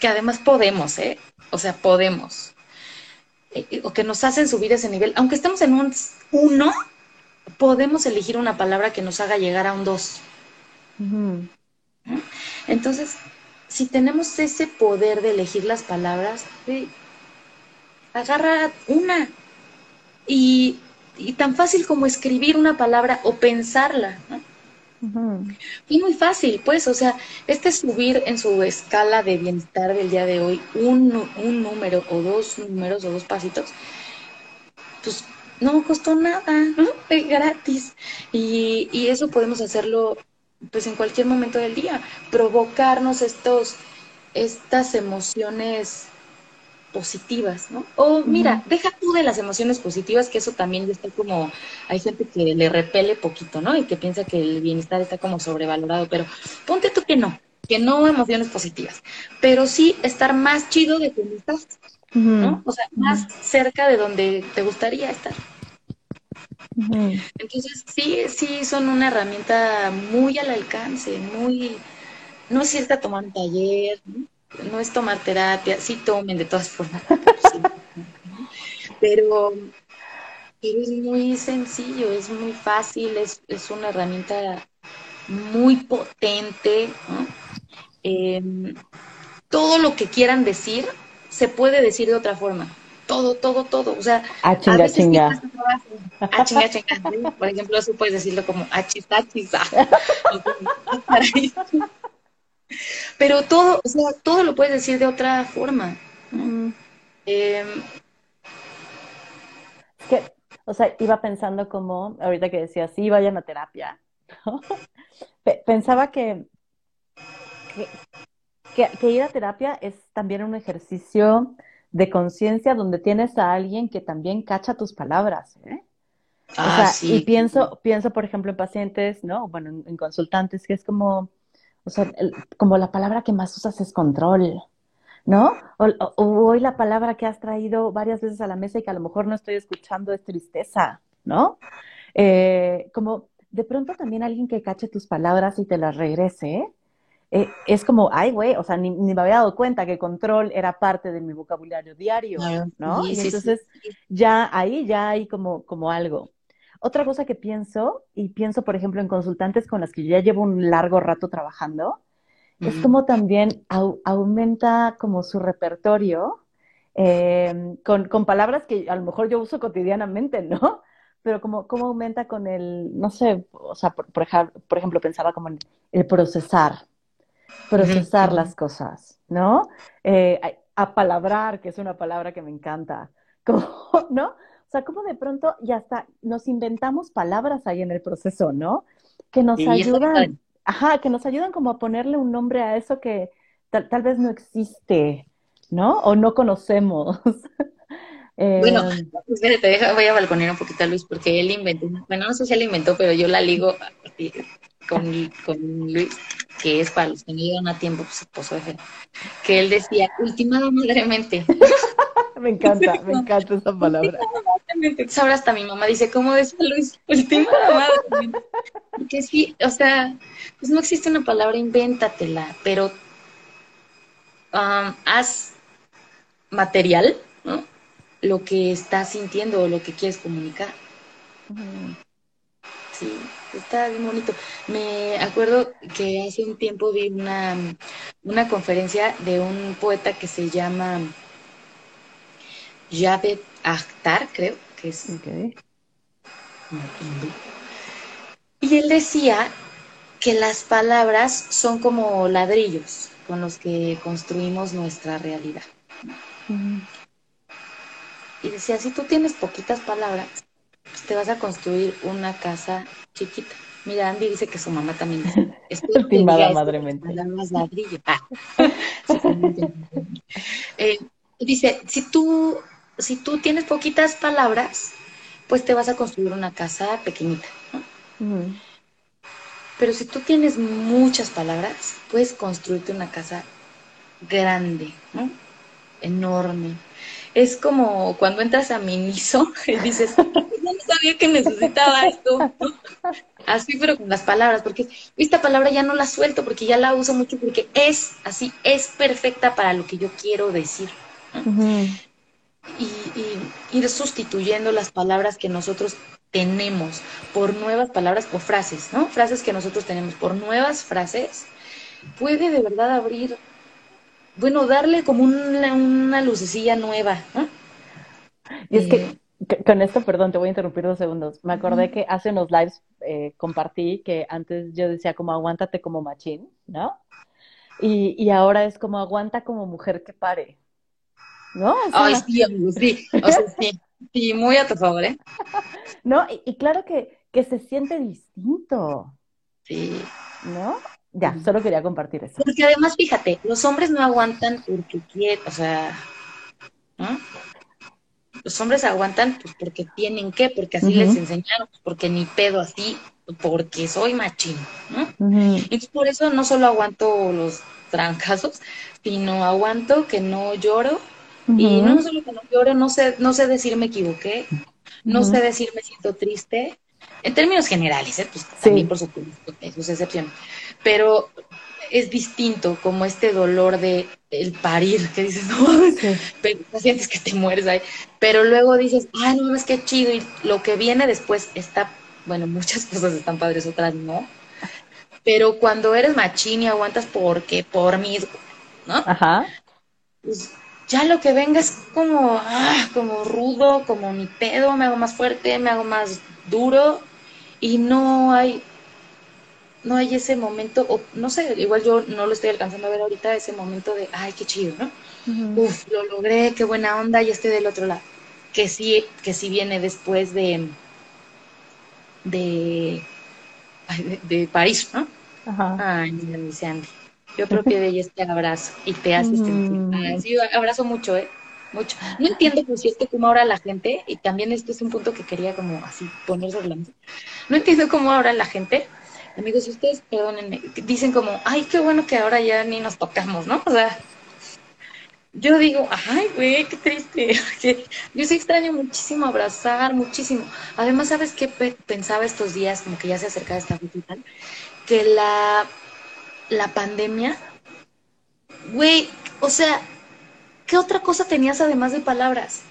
que además podemos, ¿eh? O sea, podemos. Eh, O que nos hacen subir ese nivel. Aunque estemos en un uno, podemos elegir una palabra que nos haga llegar a un dos. Ujú. Entonces, si tenemos ese poder de elegir las palabras, sí, agarra una. Y, y tan fácil como escribir una palabra o pensarla. ¿no? Y muy fácil, pues, o sea, este subir en su escala de bienestar del día de hoy un, un número o dos números o dos pasitos, pues no costó nada, ¿no? Es gratis. Y, y eso podemos hacerlo pues en cualquier momento del día, provocarnos estos, estas emociones positivas, ¿no? O mira, deja tú de las emociones positivas, que eso también ya está como, hay gente que le repele poquito, ¿no? Y que piensa que el bienestar está como sobrevalorado, pero ponte tú que no, que no emociones positivas, pero sí estar más chido de donde estás, ¿no? O sea, más cerca de donde te gustaría estar. Entonces, sí, sí, son una herramienta muy al alcance, muy, no es a tomar un taller, ¿no? No es tomar terapia, sí tomen de todas formas, pero, pero es muy sencillo, es muy fácil, es, es una herramienta muy potente, ¿no? Em, todo lo que quieran decir se puede decir de otra forma. Todo, todo, todo. O sea, Ah, a chinga, veces chinga. trabajo. Ah, chinga, chinga. ¿sí? Por ejemplo, eso puedes decirlo como achis, achis, ah. Pero todo, o sea, todo lo puedes decir de otra forma. ¿no? Ujú. Em, Es que, o sea, iba pensando como, ahorita que decía, sí, vayan a terapia, Pensaba que, que, que- que ir a terapia es también un ejercicio de conciencia donde tienes a alguien que también cacha tus palabras, ¿eh? O ah, sea, sí. y pienso, pienso, por ejemplo, en pacientes, ¿no? Bueno, en, en consultantes, que es como, o sea, el- como la palabra que más usas es control, ¿no? O, hoy la palabra que has traído varias veces a la mesa y que a lo mejor no estoy escuchando es tristeza, ¿no? Eh, como de pronto también alguien que cache tus palabras y te las regrese, eh, es como, ay, güey, o sea, ni, ni me había dado cuenta que control era parte de mi vocabulario diario, ¿no? sí, Y sí, sí. entonces ya ahí ya hay como, como algo. Otra cosa que pienso, y pienso, por ejemplo, en consultantes con las que yo ya llevo un largo rato trabajando, es como también au- aumenta como su repertorio eh, con, con palabras que a lo mejor yo uso cotidianamente, ¿no? Pero como, como aumenta con el, no sé, o sea, por, por por ejemplo, pensaba como en el procesar, procesar las cosas, ¿no? Eh, a- apalabrar, que es una palabra que me encanta, como, ¿no? O sea, como de pronto ya está, nos inventamos palabras ahí en el proceso, ¿no? Que nos Sí, ayudan, ajá, que nos ayudan como a ponerle un nombre a eso que tal, tal vez no existe, ¿no? O no conocemos. Bueno, Eh, espérate, deja, voy a balconear un poquito a Luis porque él inventó, bueno, no sé si él inventó, pero yo la ligo así con, con Luis, que es para los que no llegan a tiempo, pues esposo de fe, que él decía, ultimado madremente. me encanta, me encanta esa palabra. Ahora hasta mi mamá dice, ¿cómo decía Luis? Última madre. Porque sí, o sea, pues no existe una palabra, invéntatela, pero um, haz material, ¿no? Lo que estás sintiendo o lo que quieres comunicar. Sí, está bien bonito. Me acuerdo que hace un tiempo vi una, una conferencia de un poeta que se llama Javed Akhtar, creo que es. Y él decía que las palabras son como ladrillos con los que construimos nuestra realidad. Y decía, si tú tienes poquitas palabras, pues te vas a construir una casa chiquita. Mira, Andy dice que su mamá también dice. Estimada madremente. Ah. Eh, dice, si tú, si tú tienes poquitas palabras, pues te vas a construir una casa pequeñita. Pero si tú tienes muchas palabras, puedes construirte una casa grande, ¿no? enorme. Es como cuando entras a Miniso y dices, no sabía que necesitaba esto. Así, pero con las palabras, porque esta palabra ya no la suelto, porque ya la uso mucho, porque es así, es perfecta para lo que yo quiero decir. Y, y, ir sustituyendo las palabras que nosotros tenemos por nuevas palabras o frases, ¿no? Frases que nosotros tenemos por nuevas frases, puede de verdad abrir bueno, darle como una, una lucecilla nueva. Y es que eh, con esto, perdón, te voy a interrumpir dos segundos. Me acordé que hace unos lives eh, compartí que antes yo decía como aguántate como machín, ¿no? Y, y ahora es como aguanta como mujer que pare, ¿no? Ay, sí, sí. O sea, sí. Sí, muy a tu favor, ¿eh? No, y, y claro que, que se siente distinto. Sí. ¿No? Ya, solo quería compartir eso. Porque además, fíjate, los hombres no aguantan porque quieren, o sea, ¿no? Los hombres aguantan pues porque tienen que, porque así les enseñaron, pues, porque ni pedo así, porque soy machín, ¿no? Y por eso no solo aguanto los trancazos, sino aguanto que no lloro, y no solo que no lloro, no sé, no sé decir me equivoqué, no sé decir me siento triste, en términos generales, ¿eh? pues también por supuesto, sus excepciones pero es distinto como este dolor de el parir, que dices, no, pero sientes que te mueres ahí, pero luego dices, ay, no es que chido, y lo que viene después está, bueno, muchas cosas están padres, otras no, pero cuando eres machín y aguantas porque, por mí, ¿no? Ajá. Pues ya lo que venga es como, ah, como rudo, como mi pedo, me hago más fuerte, me hago más duro, y no hay no hay ese momento, o no sé, igual yo no lo estoy alcanzando a ver ahorita, ese momento de, ay, qué chido, ¿no? Uf, lo logré, qué buena onda, y estoy del otro lado. Que sí, que sí viene después de, de, de, París, ¿no? Ajá. Ay, mira, dice Andy. Yo propio de ella este abrazo y te sentir. sí, abrazo mucho, ¿eh? Mucho. No entiendo, por cierto, cómo ahora la gente, y también este es un punto que quería como así poner sobre la mesa. No entiendo cómo ahora la gente amigos, ustedes, perdónenme, dicen como, ay, qué bueno que ahora ya ni nos tocamos, ¿no? O sea, yo digo, ay, güey, qué triste. yo sí extraño muchísimo abrazar, muchísimo. Además, ¿sabes qué pensaba estos días, como que ya se acercaba esta fecha Que la, la pandemia, güey, o sea, ¿qué otra cosa tenías además de palabras?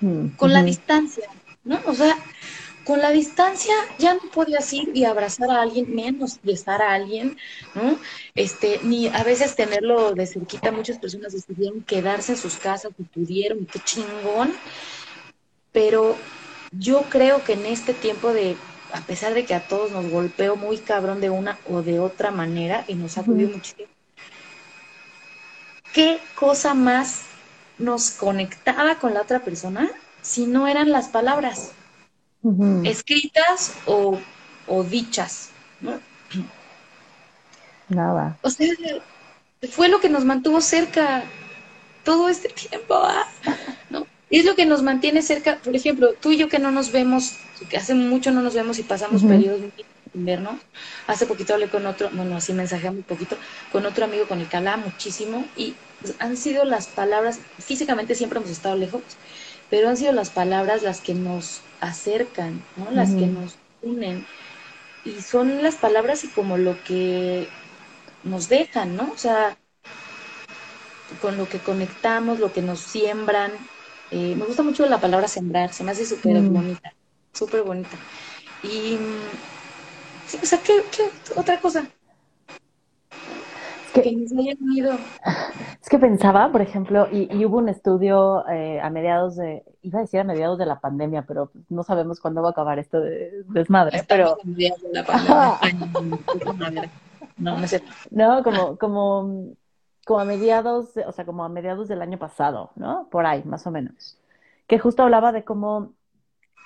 Mm, Con la distancia, ¿no? O sea, con la distancia ya no podías ir y abrazar a alguien, menos besar a alguien, ¿no? Este, ni a veces tenerlo de cerquita, muchas personas decidieron quedarse en sus casas y pudieron, qué chingón. Pero yo creo que en este tiempo de, a pesar de que a todos nos golpeó muy cabrón de una o de otra manera y nos sacudió muchísimo, ¿qué cosa más nos conectaba con la otra persona si no eran las palabras? escritas o, dichas, ¿no? Nada. O sea, fue lo que nos mantuvo cerca todo este tiempo, ¿ah? ¿no? Y es lo que nos mantiene cerca, por ejemplo, tú y yo que no nos vemos, que hace mucho no nos vemos y pasamos periodos vernos. Hace poquito hablé con otro, bueno, así mensajé muy poquito, con otro amigo con el que hablaba muchísimo y han sido las palabras, físicamente siempre hemos estado lejos, pero han sido las palabras las que nos acercan, ¿no? Las que nos unen. Y son las palabras y como lo que nos dejan, ¿no? O sea, con lo que conectamos, lo que nos siembran. Eh, me gusta mucho la palabra sembrar, se me hace súper bonita, súper bonita. Y, sí, o sea, ¿qué, qué otra cosa? Es que, Es que pensaba, por ejemplo, y, hubo un estudio eh, a mediados de, iba a decir a mediados de la pandemia, pero no sabemos cuándo va a acabar esto de desmadre. pero... no, no, sé. no, como, como, como a mediados, o sea, como a mediados del año pasado, ¿no? Por ahí, más o menos. Que justo hablaba de cómo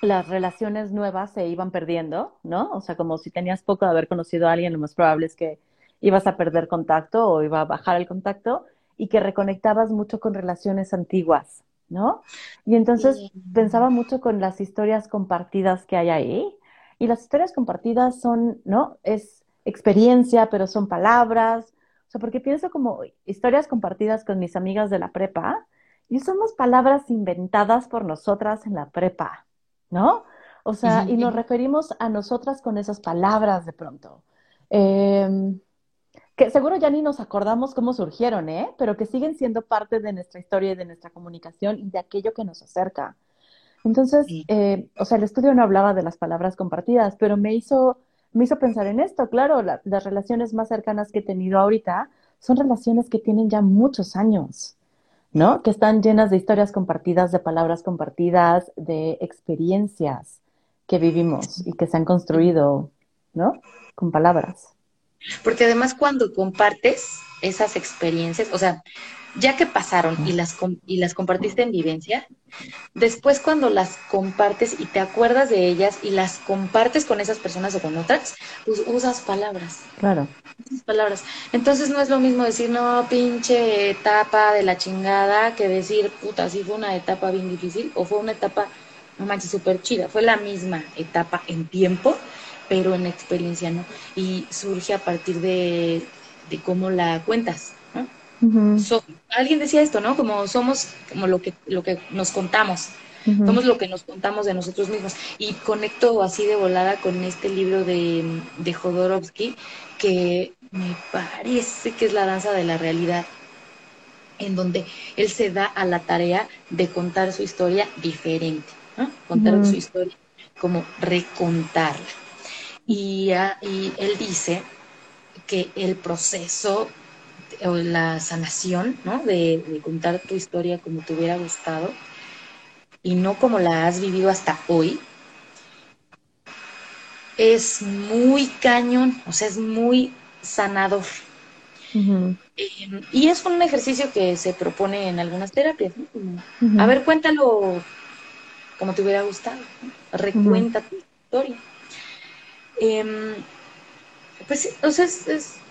las relaciones nuevas se iban perdiendo, ¿no? O sea, como si tenías poco de haber conocido a alguien, lo más probable es que ibas a perder contacto o iba a bajar el contacto y que reconectabas mucho con relaciones antiguas, ¿no? Y entonces pensaba mucho con las historias compartidas que hay ahí. Y las historias compartidas son, ¿no? Es experiencia, pero son palabras. O sea, porque pienso como historias compartidas con mis amigas de la prepa y somos palabras inventadas por nosotras en la prepa, ¿no? O sea, y nos referimos a nosotras con esas palabras de pronto. Eh, que seguro ya ni nos acordamos cómo surgieron, ¿eh? Pero que siguen siendo parte de nuestra historia y de nuestra comunicación y de aquello que nos acerca. Entonces, eh, o sea, el estudio no hablaba de las palabras compartidas, pero me hizo, me hizo pensar en esto. Claro, las relaciones más cercanas que he tenido ahorita son relaciones que tienen ya muchos años, ¿no? Que están llenas de historias compartidas, de palabras compartidas, de experiencias que vivimos y que se han construido, ¿no? Con palabras. Porque además cuando compartes esas experiencias, o sea, ya que pasaron y las, y las compartiste en vivencia, después cuando las compartes y te acuerdas de ellas y las compartes con esas personas o con otras, pues usas palabras. Claro. Usas palabras. Entonces no es lo mismo decir, no, pinche etapa de la chingada, que decir, puta, sí fue una etapa bien difícil o fue una etapa, no manches, súper chida. Fue la misma etapa en tiempo, pero en experiencia no. Y surge a partir de, cómo la cuentas. ¿no? alguien decía esto, ¿no? Como somos como lo que, lo que nos contamos. Somos lo que nos contamos de nosotros mismos. Y conecto así de volada con este libro de, de Jodorowsky, que me parece que es la danza de la realidad, en donde él se da a la tarea de contar su historia diferente, ¿no? contar su historia como recontarla. Y, él dice que el proceso o la sanación, ¿no? De, contar tu historia como te hubiera gustado y no como la has vivido hasta hoy, es muy cañón, o sea, es muy sanador. Y es un ejercicio que se propone en algunas terapias. A ver, cuéntalo como te hubiera gustado. Recuenta tu historia. Em, pues, o sea, es,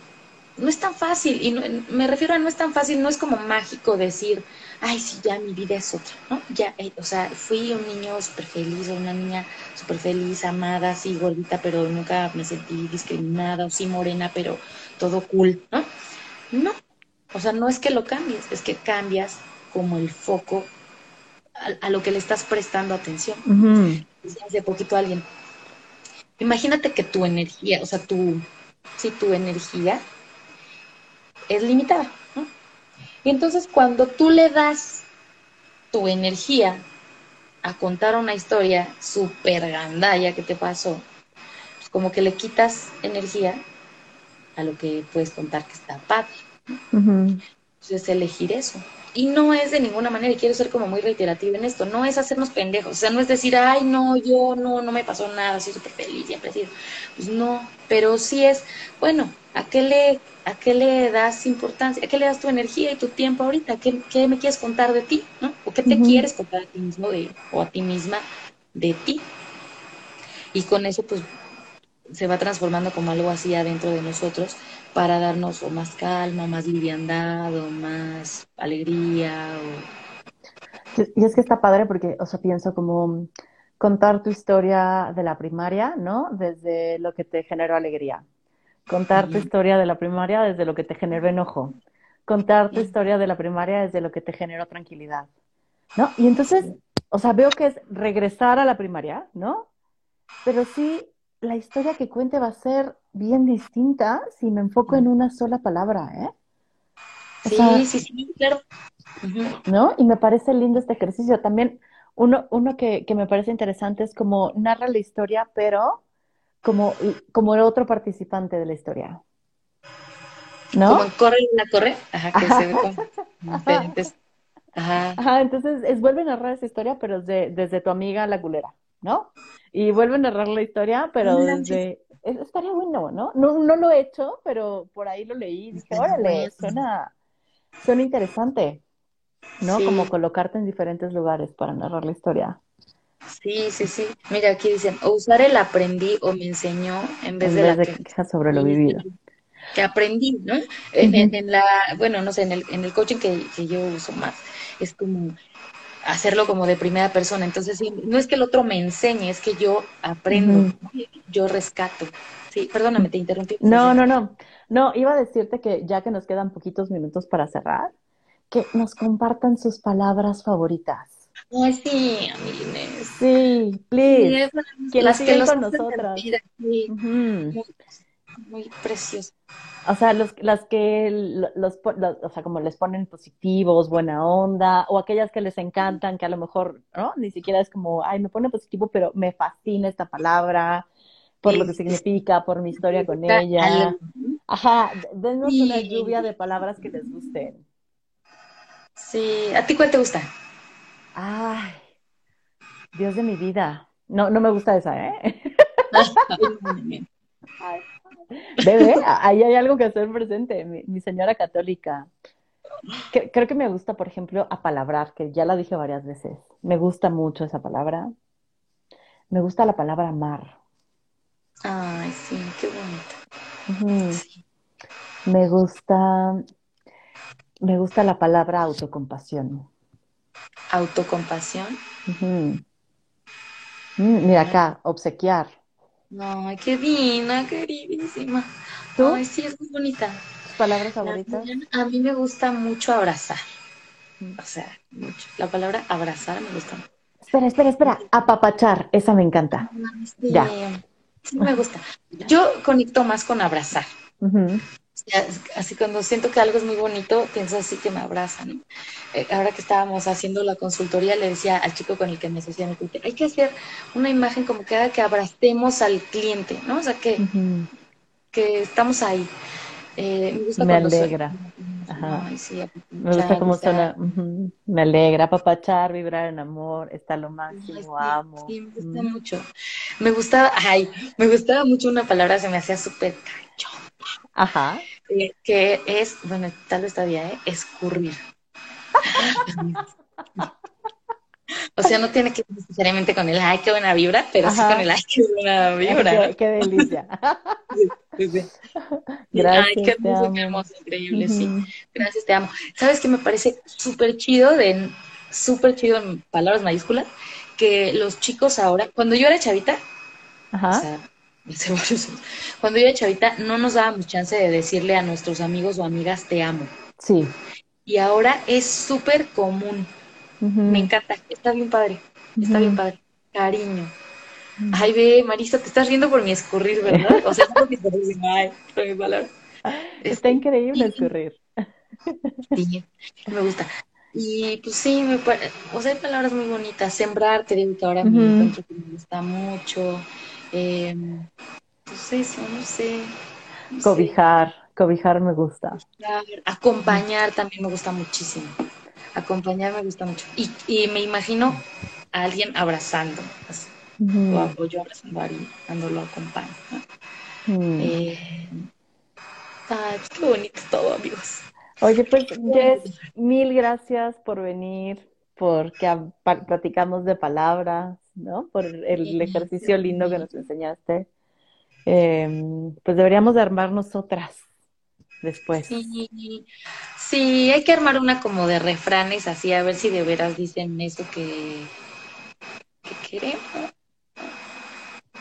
no es tan fácil, y me refiero a no es tan fácil, no es como mágico decir, ay, sí, ya mi vida es otra, ¿no? Ya, eh, o sea, fui un niño súper feliz, o una niña súper feliz, amada, sí, gordita, pero nunca me sentí discriminada, o sí, morena, pero todo cool, ¿no? No, o sea, no es que lo cambies, es que cambias como el foco a, lo que le estás prestando atención. Hace poquito alguien, Imagínate que tu energía, o sea, tu, si tu energía es limitada. ¿no? Y entonces cuando tú le das tu energía a contar una historia súper gandalla que te pasó, pues como que le quitas energía a lo que puedes contar que está padre. Entonces elegir eso y no es de ninguna manera, y quiero ser como muy reiterativa en esto, no es hacernos pendejos, o sea, no es decir, ay, no, yo no, no me pasó nada, soy súper feliz, siempre he sido. Pues no, pero sí es, bueno, ¿a qué le, a qué le das importancia? ¿A qué le das tu energía y tu tiempo ahorita? ¿Qué, qué me quieres contar de ti? ¿no? ¿O qué te quieres contar a ti mismo de, o a ti misma de ti? Y con eso, pues, se va transformando como algo así adentro de nosotros para darnos o más calma, más liviandad o más alegría. Y es que está padre porque, o sea, pienso como contar tu historia de la primaria, ¿no? Desde lo que te generó alegría. Contar tu historia de la primaria desde lo que te generó enojo. Contar tu historia de la primaria desde lo que te generó tranquilidad. ¿No? Y entonces, o sea, veo que es regresar a la primaria, ¿no? Pero sí, la historia que cuente va a ser bien distinta si me enfoco en una sola palabra, ¿eh? sí, sí, sí, claro. ¿No? Y me parece lindo este ejercicio. También uno, uno que, que, me parece interesante es como narra la historia, pero como, como el otro participante de la historia. ¿No? Como corre la corre. Ajá, que se ve como Ajá. Ajá, entonces es, vuelve a narrar esa historia, pero desde, desde tu amiga la culera, ¿no? Y vuelve a narrar la historia, pero desde... estaría bueno, ¿no? ¿no? No lo he hecho, pero por ahí lo leí y dije, órale, suena, suena interesante. ¿no? Como colocarte en diferentes lugares para narrar la historia. Sí, sí, sí. Mira, aquí dicen, o usar el aprendí o me enseñó en vez de la queja sobre lo vivido. Que aprendí, ¿no? en, la, bueno, no sé, en el, en el coaching que, yo uso más, es como hacerlo como de primera persona. Entonces, no es que el otro me enseñe, es que yo aprendo, yo rescato. Sí, perdóname, te interrumpí. No, no, no. No, iba a decirte que ya que nos quedan poquitos minutos para cerrar, que nos compartan sus palabras favoritas. Ay, sí, Inés. Sí, please. que las que con nosotras. Muy, preciosas. O sea, los, las que los, o sea, como les ponen positivos, buena onda, o aquellas que les encantan, que a lo mejor, ¿no? Ni siquiera es como, ay, me pone positivo, pero me fascina esta palabra, por lo que significa, por mi historia con ella. Ajá, denos una lluvia de palabras que les gusten. Sí, ¿a ti cuál te gusta? Ay, Dios de mi vida. No, no me gusta esa, ¿eh? Bebé, ahí hay algo que hacer presente, mi, señora católica. creo que me gusta, por ejemplo, apalabrar, que ya la dije varias veces. Me gusta mucho esa palabra. Me gusta la palabra mar. Ay, sí, qué bonito. Me gusta me gusta la palabra autocompasión. ¿Autocompasión? Mm, mira acá, obsequiar. Ay, qué divina, queridísima. ¿Tú? Ay, sí, es muy bonita. palabras favoritas? A mí me gusta mucho abrazar. O sea, mucho. La palabra abrazar me gusta mucho. Espera, espera, espera. Apapachar, esa me encanta. ya. Sí, me gusta. Yo conecto más con abrazar así cuando siento que algo es muy bonito, pienso así que me abrazan. Eh, ahora que estábamos haciendo la consultoría, le decía al chico con el que me asocié, hay que hacer una imagen como que haga que abracemos al cliente, ¿no? O sea, que, que estamos ahí. Eh, me gusta me alegra. me gusta cómo suena. Me alegra, papachar, vibrar en amor, está lo máximo, amo. Sí, me gusta mucho. Me gustaba, ay, me gustaba mucho una palabra, se me hacía súper cachón Ajá. Eh, que es, bueno, tal vez todavía, ¿eh? Escurrir. o sea, no tiene que ser necesariamente con el ay, qué buena vibra, pero sí con el ay, qué buena vibra. Qué, delicia. Gracias. Ay, qué hermoso, increíble, sí. Gracias, te amo. ¿Sabes qué me parece súper chido, de súper chido en palabras mayúsculas? Que los chicos ahora, cuando yo era chavita, Ajá. O sea, Cuando yo era chavita, no nos dábamos chance de decirle a nuestros amigos o amigas te amo. Sí. Y ahora es súper común. Me encanta. Está bien padre. Está bien padre. Cariño. Ay, ve, Marisa, te estás riendo por mi escurrir, ¿verdad? O sea, por mi ay, por mi palabra. Está increíble escurrir. Sí, me gusta. Y pues sí, me o sea, hay palabras muy bonitas. Sembrar, te digo que ahora me encuentro que me gusta mucho. Eh, pues eso, no sé. cobijar, cobijar me gusta. Acompañar también me gusta muchísimo. Acompañar me gusta mucho. Y, y me imagino a alguien abrazando, o, yo abrazando a alguien cuando lo acompaño. eh, pues qué bonito todo, amigos. Oye, pues Jess, mil gracias por venir, porque platicamos de palabras, ¿no? Por el ejercicio lindo que nos enseñaste. Em, pues deberíamos de armar nosotras después. Sí, sí, hay que armar una como de refranes así, a ver si de veras dicen eso que, que queremos.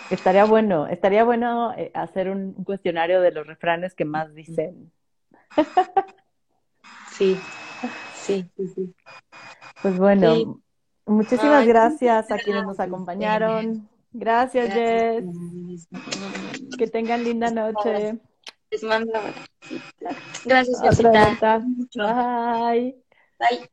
Estaría bueno, estaría bueno eh, hacer un, cuestionario de los refranes que más dicen. Sí, sí, sí, Pues bueno, muchísimas gracias a quienes nos acompañaron. Gracias, Jess. Que tengan linda noche. Les mando. Gracias, Jessica. Bye. Bye.